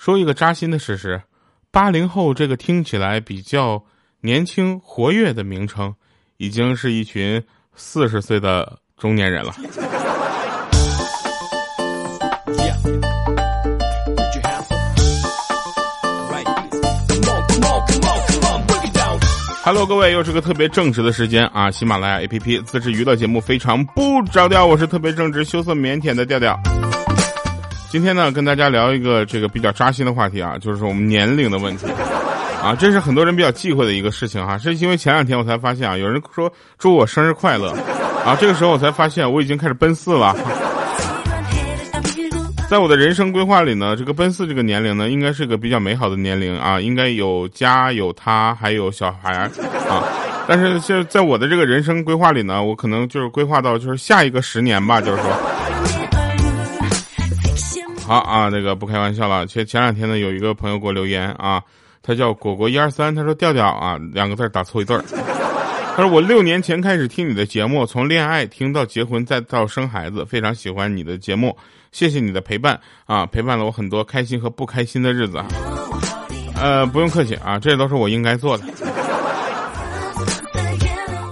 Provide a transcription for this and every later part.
说一个扎心的事实：八零后这个听起来比较年轻活跃的名称，已经是一群四十岁的中年人了。Hello，各位，又是个特别正直的时间啊！喜马拉雅 APP 自制娱乐节目非常不着调，我是特别正直、羞涩腼腆的调调。今天呢，跟大家聊一个这个比较扎心的话题啊，就是我们年龄的问题啊，这是很多人比较忌讳的一个事情哈。是因为前两天我才发现啊，有人说祝我生日快乐啊，这个时候我才发现我已经开始奔四了。在我的人生规划里呢，这个奔四这个年龄呢，应该是个比较美好的年龄啊，应该有家有他还有小孩啊。但是现在我的这个人生规划里呢，我可能就是规划到就是下一个十年吧，就是说。好啊，那个不开玩笑了。前前两天呢，有一个朋友给我留言啊，他叫果果一二三，他说调调啊，两个字打错一对儿。他说我六年前开始听你的节目，从恋爱听到结婚再到生孩子，非常喜欢你的节目。谢谢你的陪伴啊，陪伴了我很多开心和不开心的日子。呃，不用客气啊，这都是我应该做的。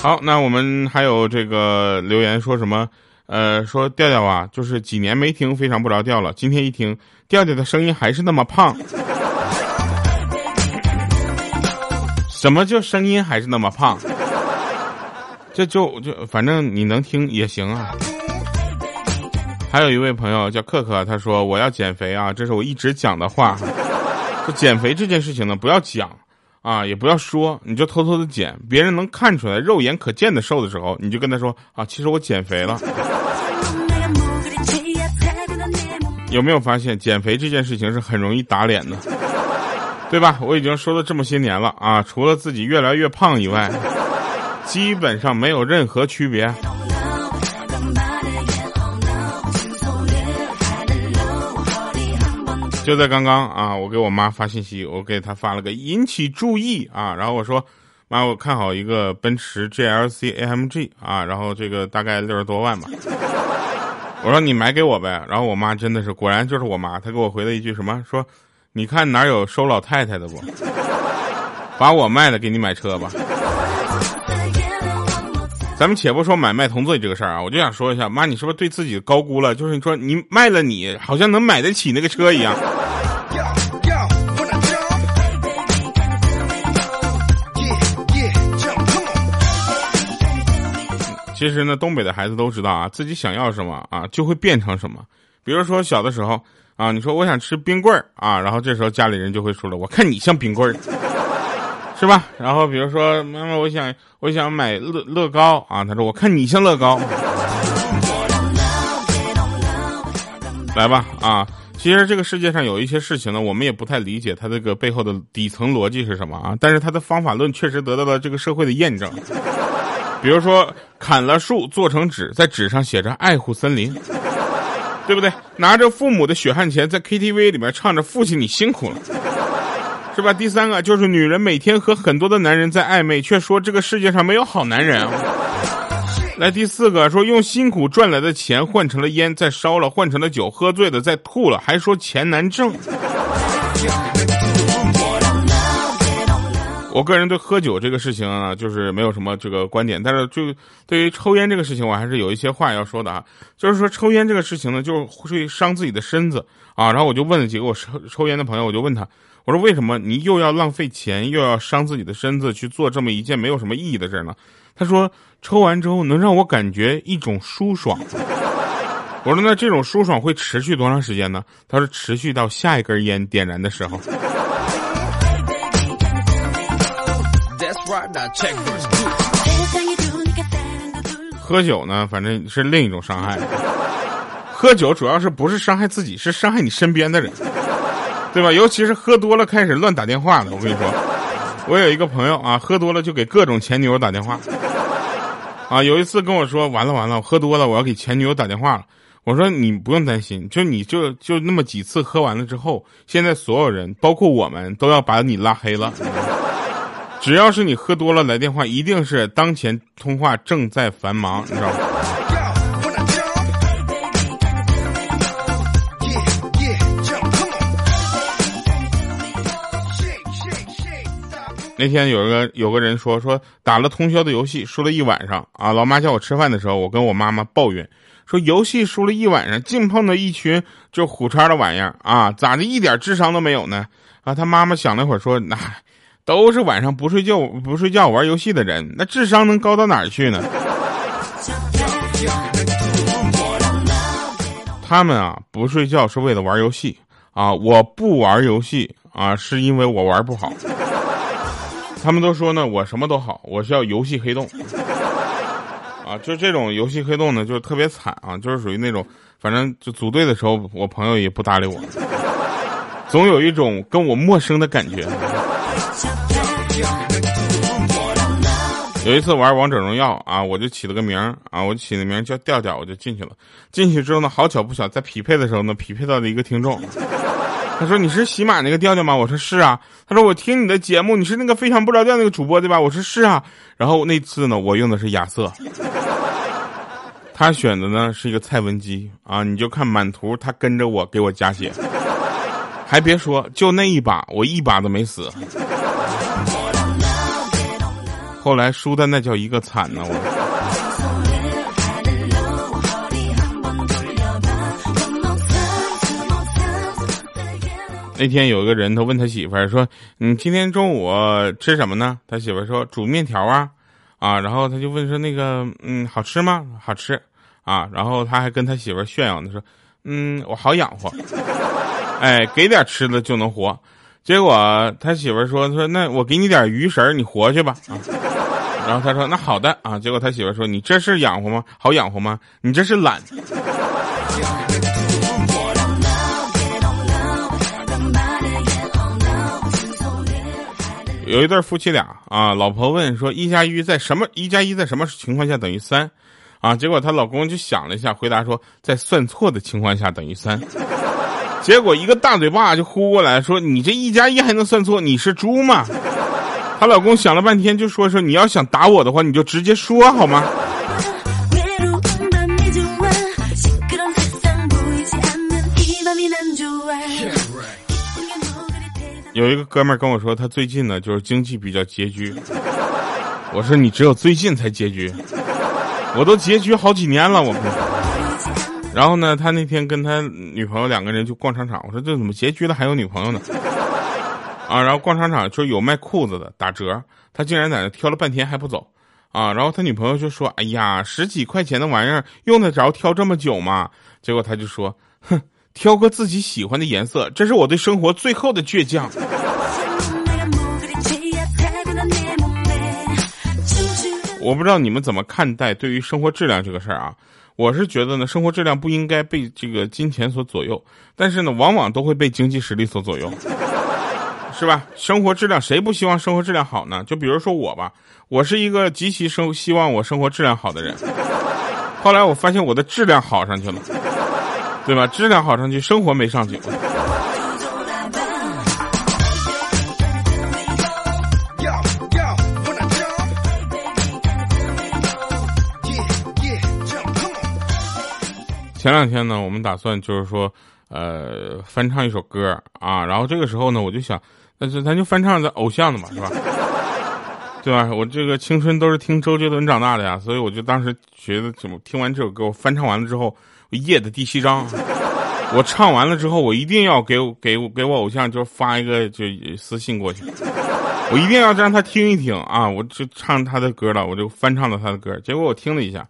好，那我们还有这个留言说什么？呃，说调调啊，就是几年没听，非常不着调了。今天一听，调调的声音还是那么胖。什么叫声音还是那么胖？这就就反正你能听也行啊。还有一位朋友叫克克，他说我要减肥啊，这是我一直讲的话。就减肥这件事情呢，不要讲啊，也不要说，你就偷偷的减，别人能看出来，肉眼可见的瘦的时候，你就跟他说啊，其实我减肥了。有没有发现减肥这件事情是很容易打脸的，对吧？我已经说了这么些年了啊，除了自己越来越胖以外，基本上没有任何区别。就在刚刚啊，我给我妈发信息，我给她发了个引起注意啊，然后我说，妈，我看好一个奔驰 GLC AMG 啊，然后这个大概六十多万吧，我说你买给我呗，然后我妈真的是，果然就是我妈，她给我回了一句什么，说，你看哪有收老太太的不，把我卖了给你买车吧。咱们且不说买卖同罪这个事儿啊，我就想说一下，妈，你是不是对自己高估了？就是你说你卖了，你好像能买得起那个车一样。其实呢，东北的孩子都知道啊，自己想要什么啊，就会变成什么。比如说小的时候啊，你说我想吃冰棍儿啊，然后这时候家里人就会说了，我看你像冰棍儿。是吧？然后比如说，妈妈，我想我想买乐乐高啊。他说，我看你像乐高。来吧啊！其实这个世界上有一些事情呢，我们也不太理解它这个背后的底层逻辑是什么啊。但是它的方法论确实得到了这个社会的验证。比如说，砍了树做成纸，在纸上写着爱护森林，对不对？拿着父母的血汗钱在 KTV 里面唱着父亲你辛苦了。是吧？第三个就是女人每天和很多的男人在暧昧，却说这个世界上没有好男人。来，第四个说用辛苦赚来的钱换成了烟，再烧了；换成了酒，喝醉了再吐了，还说钱难挣。我个人对喝酒这个事情啊，就是没有什么这个观点，但是就对于抽烟这个事情，我还是有一些话要说的啊。就是说抽烟这个事情呢，就会伤自己的身子啊。然后我就问了几个我抽抽烟的朋友，我就问他。我说为什么你又要浪费钱，又要伤自己的身子去做这么一件没有什么意义的事呢？他说抽完之后能让我感觉一种舒爽。我说那这种舒爽会持续多长时间呢？他说持续到下一根烟点燃的时候。喝酒呢，反正是另一种伤害。喝酒主要是不是伤害自己，是伤害你身边的人。对吧？尤其是喝多了开始乱打电话的，我跟你说，我有一个朋友啊，喝多了就给各种前女友打电话。啊，有一次跟我说，完了完了，我喝多了，我要给前女友打电话了。我说你不用担心，就你就就那么几次喝完了之后，现在所有人，包括我们，都要把你拉黑了。只要是你喝多了来电话，一定是当前通话正在繁忙，你知道吗？那天有一个有个人说说打了通宵的游戏输了一晚上啊，老妈叫我吃饭的时候，我跟我妈妈抱怨说游戏输了一晚上，净碰到一群就虎叉的玩意儿啊，咋的一点智商都没有呢？啊，他妈妈想了会儿说，那、都是晚上不睡觉不睡觉玩游戏的人，那智商能高到哪儿去呢？他们啊不睡觉是为了玩游戏啊，我不玩游戏啊是因为我玩不好。他们都说呢，我什么都好，我是要游戏黑洞，啊，就这种游戏黑洞呢，就特别惨啊，就是属于那种，反正就组队的时候，我朋友也不搭理我，总有一种跟我陌生的感觉。有一次玩王者荣耀啊，我就起了个名啊，我起的名叫调调，我就进去了。进去之后呢，好巧不巧，在匹配的时候呢，匹配到了一个听众。他说：“你是喜马那个调调吗？”我说：“是啊。”他说：“我听你的节目，你是那个非常不着调那个主播对吧？”我说：“是啊。”然后那次呢，我用的是亚瑟，他选的呢是一个蔡文姬啊，你就看满图，他跟着我给我加血，还别说，就那一把，我一把都没死。后来输的那叫一个惨呢，我。那天有一个人，他问他媳妇儿说：“你今天中午吃什么呢？”他媳妇儿说：“煮面条啊，啊。”然后他就问说：“那个，嗯，好吃吗？好吃啊。”然后他还跟他媳妇儿炫耀他，说：“嗯，我好养活，哎，给点吃的就能活。”结果他媳妇儿说：“说那我给你点鱼食你活去吧。”啊，然后他说：“那好的啊。”结果他媳妇说：“你这是养活吗？好养活吗？你这是懒。”有一对夫妻俩啊，老婆问说：“一加一在什么？一加一在什么情况下等于三？”啊，结果她老公就想了一下，回答说：“在算错的情况下等于三。”结果一个大嘴巴就呼过来说：“你这一加一还能算错？你是猪吗？”她老公想了半天就说：“说你要想打我的话，你就直接说好吗？”有一个哥们儿跟我说，他最近呢就是经济比较拮据。我说你只有最近才拮据，我都拮据好几年了。我，然后呢，他那天跟他女朋友两个人就逛商场。我说这怎么拮据了还有女朋友呢？啊，然后逛商场就有卖裤子的打折，他竟然在那挑了半天还不走。啊，然后他女朋友就说：“哎呀，十几块钱的玩意儿用得着挑这么久吗？”结果他就说：“哼。”挑个自己喜欢的颜色，这是我对生活最后的倔强。我不知道你们怎么看待对于生活质量这个事儿啊？我是觉得呢，生活质量不应该被这个金钱所左右，但是呢，往往都会被经济实力所左右，是吧？生活质量谁不希望生活质量好呢？就比如说我吧，我是一个极其生希望我生活质量好的人，后来我发现我的质量好上去了。对吧？质量好上去，生活没上去。前两天呢，我们打算就是说，呃，翻唱一首歌啊。然后这个时候呢，我就想，那就咱就翻唱咱偶像的嘛，是吧？对吧？我这个青春都是听周杰伦长大的呀，所以我就当时觉得，怎么听完这首歌，我翻唱完了之后。我夜的第七章，我唱完了之后，我一定要给我给我给我偶像就发一个就私信过去，我一定要让他听一听啊！我就唱他的歌了，我就翻唱了他的歌。结果我听了一下，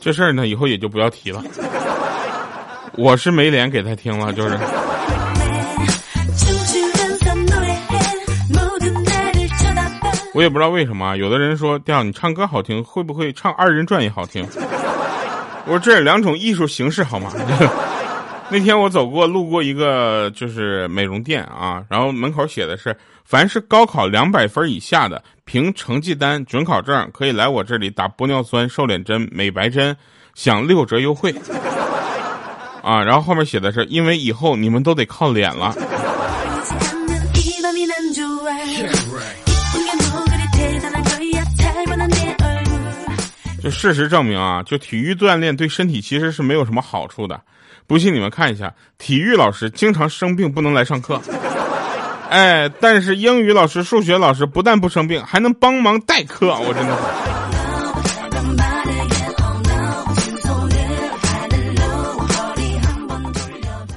这事儿呢，以后也就不要提了。我是没脸给他听了，就是。我也不知道为什么，有的人说，调你唱歌好听，会不会唱二人转也好听？我说这是两种艺术形式，好吗？那天我走过路过一个就是美容店啊，然后门口写的是，凡是高考两百分以下的，凭成绩单、准考证可以来我这里打玻尿酸、瘦脸针、美白针，享六折优惠。啊，然后后面写的是，因为以后你们都得靠脸了。就事实证明啊，就体育锻炼对身体其实是没有什么好处的。不信你们看一下，体育老师经常生病不能来上课，哎，但是英语老师、数学老师不但不生病，还能帮忙代课，我真的是。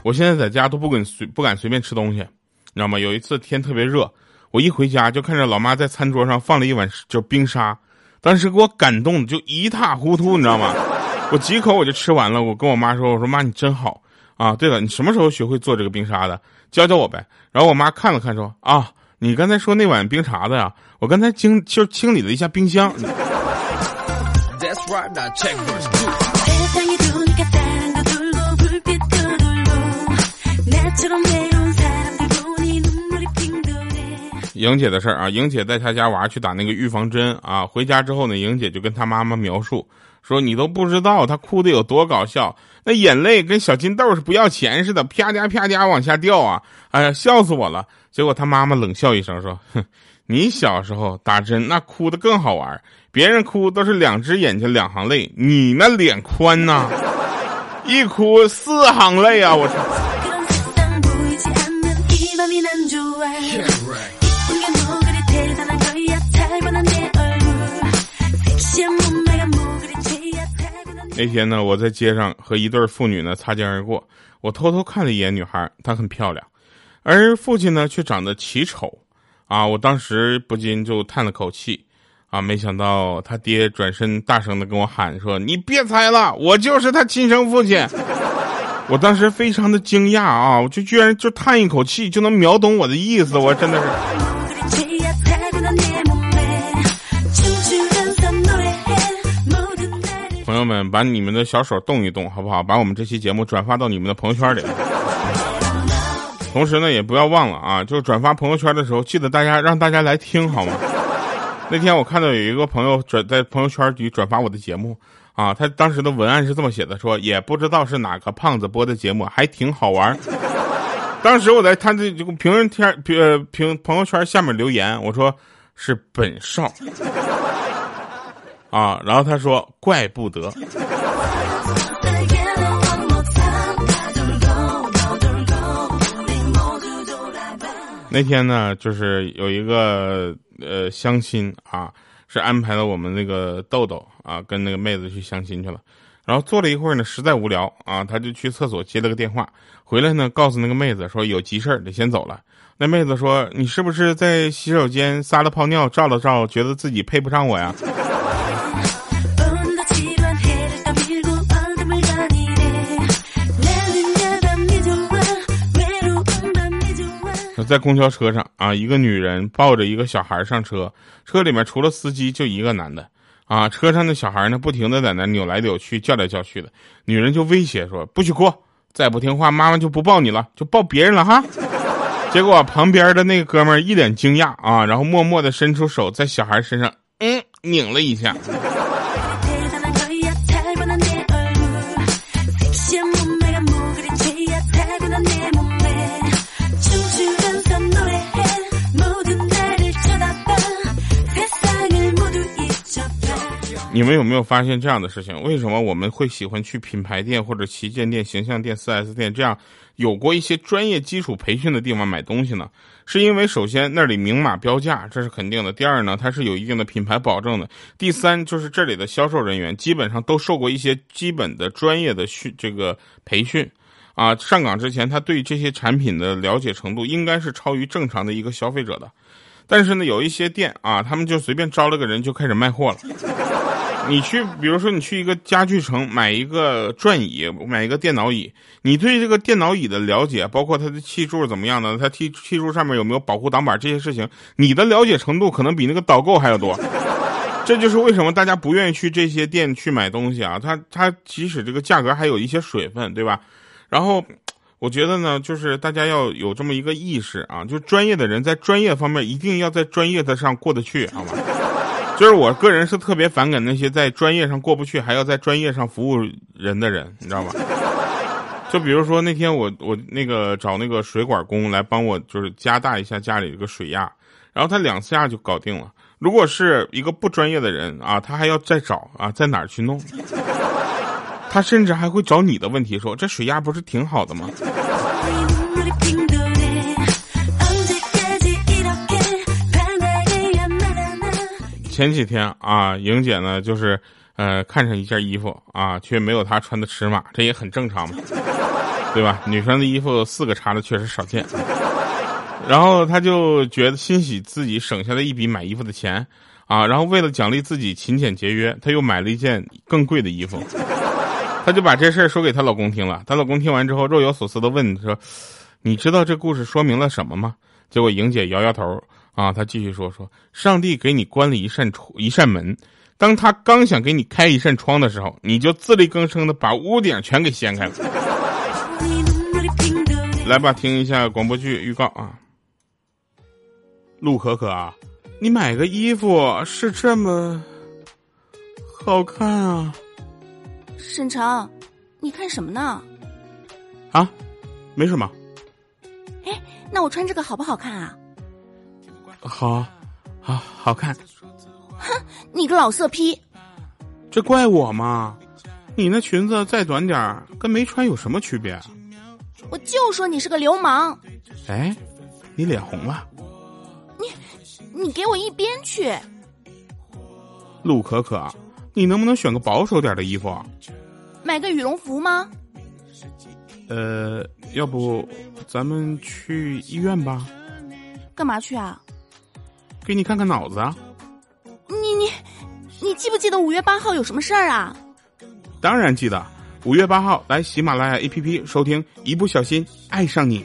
我现在在家都不敢随不敢随便吃东西，你知道吗？有一次天特别热，我一回家就看着老妈在餐桌上放了一碗就冰沙，当时给我感动的就一塌糊涂，你知道吗？我几口我就吃完了，我跟我妈说：“我说妈你真好啊！对了，你什么时候学会做这个冰沙的？教教我呗。”然后我妈看了看说：“啊，你刚才说那碗冰碴子呀，我刚才清就清理了一下冰箱。”莹姐的事儿啊，莹姐带她家娃去打那个预防针啊，回家之后呢，莹姐就跟她妈妈描述说：“你都不知道他哭的有多搞笑，那眼泪跟小金豆是不要钱似的，啪嗒啪嗒往下掉啊！哎呀，笑死我了。”结果他妈妈冷笑一声说：“哼，你小时候打针那哭的更好玩，别人哭都是两只眼睛两行泪，你那脸宽呐，一哭四行泪啊！我操！”那天呢，我在街上和一对妇女呢擦肩而过，我偷偷看了一眼女孩，她很漂亮，而父亲呢却长得奇丑，啊，我当时不禁就叹了口气，啊，没想到他爹转身大声的跟我喊说：“你别猜了，我就是他亲生父亲。”我当时非常的惊讶啊，我就居然就叹一口气就能秒懂我的意思，我真的是。们，把你们的小手动一动，好不好？把我们这期节目转发到你们的朋友圈里。同时呢，也不要忘了啊，就转发朋友圈的时候，记得大家让大家来听，好吗？那天我看到有一个朋友转在朋友圈里转发我的节目啊，他当时的文案是这么写的：说也不知道是哪个胖子播的节目，还挺好玩。当时我在他这这个评论天评评朋友圈下面留言，我说是本少。啊，然后他说：“怪不得。”那天呢，就是有一个呃相亲啊，是安排了我们那个豆豆啊跟那个妹子去相亲去了。然后坐了一会儿呢，实在无聊啊，他就去厕所接了个电话，回来呢告诉那个妹子说有急事儿得先走了。那妹子说：“你是不是在洗手间撒了泡尿，照了照，觉得自己配不上我呀？”在公交车上啊，一个女人抱着一个小孩上车，车里面除了司机就一个男的，啊，车上的小孩呢不停的在那扭来扭去，叫来叫去的，女人就威胁说不许哭，再不听话妈妈就不抱你了，就抱别人了哈。结果旁边的那个哥们一脸惊讶啊，然后默默的伸出手在小孩身上嗯拧了一下。你们有没有发现这样的事情？为什么我们会喜欢去品牌店或者旗舰店、形象店、4S 店这样有过一些专业基础培训的地方买东西呢？是因为首先那里明码标价，这是肯定的；第二呢，它是有一定的品牌保证的；第三就是这里的销售人员基本上都受过一些基本的专业的训这个培训，啊，上岗之前他对这些产品的了解程度应该是超于正常的一个消费者的。但是呢，有一些店啊，他们就随便招了个人就开始卖货了。你去，比如说你去一个家具城买一个转椅，买一个电脑椅，你对这个电脑椅的了解，包括它的气柱怎么样的，它气气柱上面有没有保护挡板这些事情，你的了解程度可能比那个导购还要多。这就是为什么大家不愿意去这些店去买东西啊，它它即使这个价格还有一些水分，对吧？然后我觉得呢，就是大家要有这么一个意识啊，就专业的人在专业方面一定要在专业的上过得去，好吗？就是我个人是特别反感那些在专业上过不去，还要在专业上服务人的人，你知道吗？就比如说那天我我那个找那个水管工来帮我，就是加大一下家里这个水压，然后他两下就搞定了。如果是一个不专业的人啊，他还要再找啊，在哪儿去弄？他甚至还会找你的问题说：“这水压不是挺好的吗？”前几天啊，莹姐呢就是呃看上一件衣服啊，却没有她穿的尺码，这也很正常嘛，对吧？女生的衣服四个叉的确实少见。然后她就觉得欣喜自己省下了一笔买衣服的钱啊，然后为了奖励自己勤俭节约，她又买了一件更贵的衣服。她就把这事儿说给她老公听了，她老公听完之后若有所思的问说：“你知道这故事说明了什么吗？”结果莹姐摇摇头。啊，他继续说说，上帝给你关了一扇窗一扇门，当他刚想给你开一扇窗的时候，你就自力更生的把屋顶全给掀开了。来吧，听一下广播剧预告啊。陆可可啊，你买个衣服是这么好看啊？沈城，你看什么呢？啊，没什么。哎，那我穿这个好不好看啊？好，好好看。哼，你个老色批！这怪我吗？你那裙子再短点儿，跟没穿有什么区别？我就说你是个流氓！哎，你脸红了？你，你给我一边去！陆可可，你能不能选个保守点的衣服？买个羽绒服吗？呃，要不咱们去医院吧？干嘛去啊？给你看看脑子啊！你你你记不记得五月八号有什么事儿啊？当然记得，五月八号来喜马拉雅 APP 收听《一不小心爱上你》。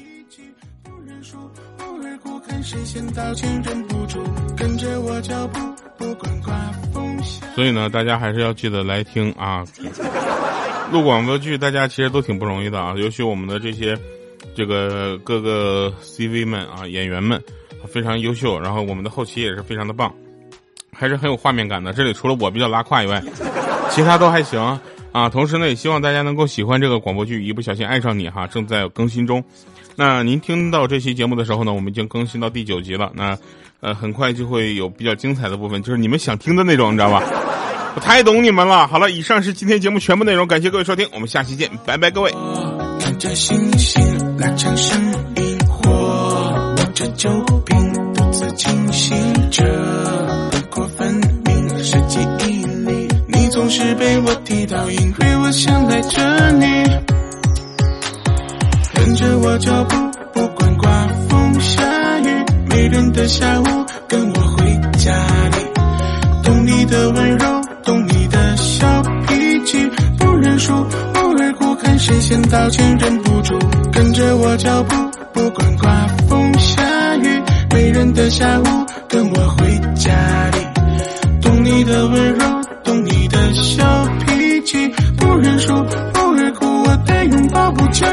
所以呢，大家还是要记得来听啊！录广播剧，大家其实都挺不容易的啊，尤其我们的这些这个各个 CV 们啊，演员们。非常优秀，然后我们的后期也是非常的棒，还是很有画面感的。这里除了我比较拉胯以外，其他都还行啊。同时呢，也希望大家能够喜欢这个广播剧《一不小心爱上你》哈，正在更新中。那您听到这期节目的时候呢，我们已经更新到第九集了。那呃，很快就会有比较精彩的部分，就是你们想听的那种，你知道吧？我太懂你们了。好了，以上是今天节目全部内容，感谢各位收听，我们下期见，拜拜，各位。看着星星拉长这酒瓶独自清醒着，不过分明是记忆里，你总是被我提到，因为我想赖着你，跟着我脚步，不管刮风下雨，没人的下午，跟我回家里，懂你的温柔，懂你的小脾气，不认输，偶尔哭看谁先道歉，忍不住，跟着我脚步，不管。人的下午，跟我回家里，懂你的温柔，懂你的小脾气，不认输，偶尔哭，我的拥抱不讲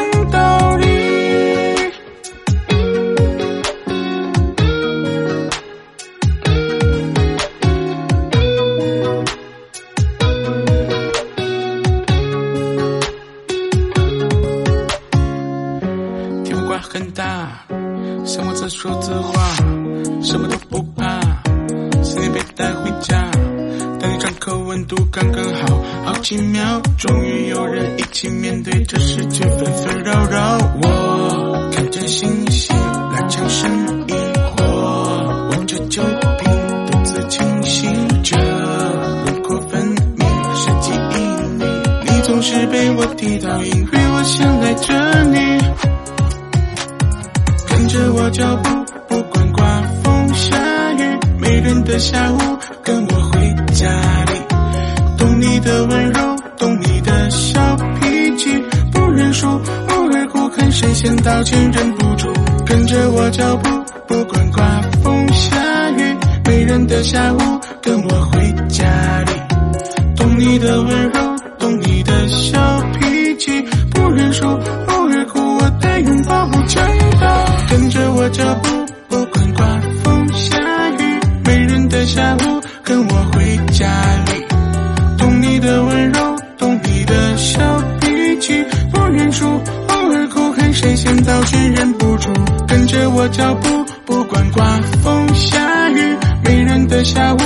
被我踢到，因为我想赖着你。跟着我脚步，不管刮风下雨，没人的下午，跟我回家里，懂你的温柔，懂你的小脾气，不认输，偶尔哭看谁先道歉，忍不住，跟着我脚步，不管刮风下雨，没人的下午，跟我回家里，懂你的温柔，拥抱不讲道理。跟着我脚步，不管刮风下雨，没人的下午，跟我回家里，懂你的温柔，懂你的小脾气，不认输，偶尔哭看谁先道歉，忍不住，跟着我脚步，不管刮风下雨，没人的下午。